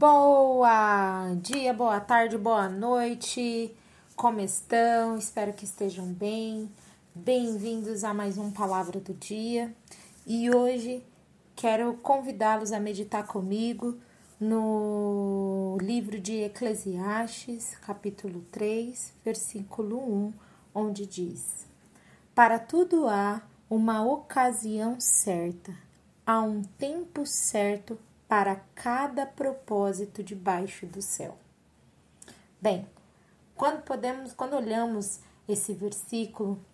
Boa dia, boa tarde, boa noite. Como estão? Espero que estejam bem. Bem-vindos a mais um Palavra do Dia. E hoje quero convidá-los a meditar comigo no livro de Eclesiastes, capítulo 3, versículo 1, onde diz: Para tudo há uma ocasião certa, há um tempo certo para cada propósito debaixo do céu. Bem, quando podemos, quando olhamos esse versículo,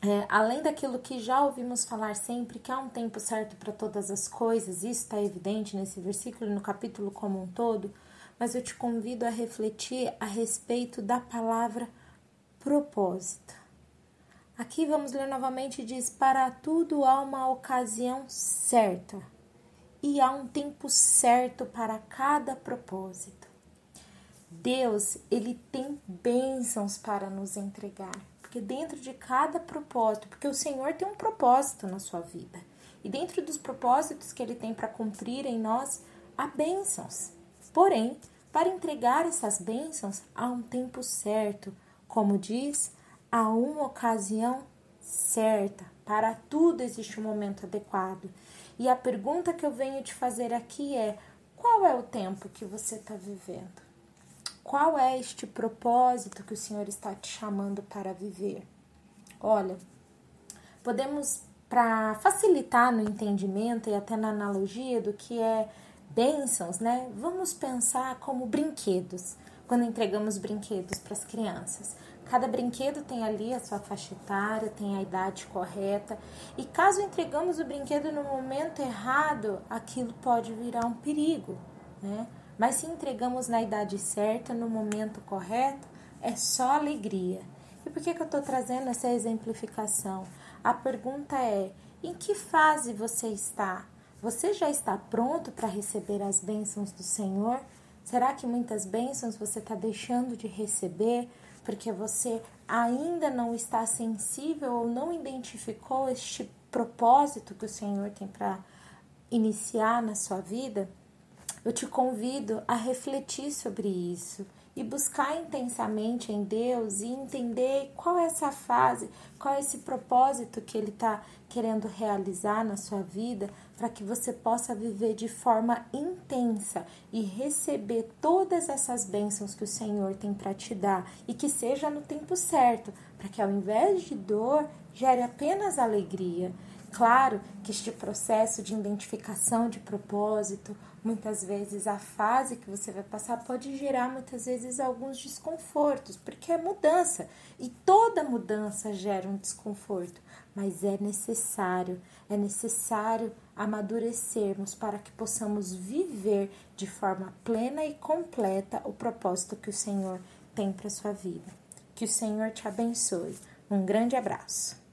é, além daquilo que já ouvimos falar sempre, que há um tempo certo para todas as coisas, isso está evidente nesse versículo e no capítulo como um todo, mas eu te convido a refletir a respeito da palavra propósito. Aqui vamos ler novamente: diz, para tudo há uma ocasião certa e há um tempo certo para cada propósito. Deus, ele tem bênçãos para nos entregar, porque dentro de cada propósito, porque o Senhor tem um propósito na sua vida. E dentro dos propósitos que ele tem para cumprir em nós, há bênçãos. Porém, para entregar essas bênçãos, há um tempo certo, como diz, há uma ocasião certa. Para tudo existe um momento adequado. E a pergunta que eu venho te fazer aqui é: qual é o tempo que você está vivendo? Qual é este propósito que o Senhor está te chamando para viver? Olha, podemos, para facilitar no entendimento e até na analogia do que é bênçãos, né? Vamos pensar como brinquedos, quando entregamos brinquedos para as crianças. Cada brinquedo tem ali a sua faixa etária, tem a idade correta. E caso entregamos o brinquedo no momento errado, aquilo pode virar um perigo, né? Mas se entregamos na idade certa, no momento correto, é só alegria. E por que, que eu estou trazendo essa exemplificação? A pergunta é: em que fase você está? Você já está pronto para receber as bênçãos do Senhor? Será que muitas bênçãos você está deixando de receber porque você ainda não está sensível ou não identificou este propósito que o Senhor tem para iniciar na sua vida? Eu te convido a refletir sobre isso e buscar intensamente em Deus e entender qual é essa fase, qual é esse propósito que Ele está querendo realizar na sua vida, para que você possa viver de forma intensa e receber todas essas bênçãos que o Senhor tem para te dar e que seja no tempo certo, para que ao invés de dor, gere apenas alegria. Claro que este processo de identificação de propósito, muitas vezes a fase que você vai passar pode gerar muitas vezes alguns desconfortos, porque é mudança e toda mudança gera um desconforto, mas é necessário, é necessário amadurecermos para que possamos viver de forma plena e completa o propósito que o Senhor tem para sua vida. Que o Senhor te abençoe. Um grande abraço.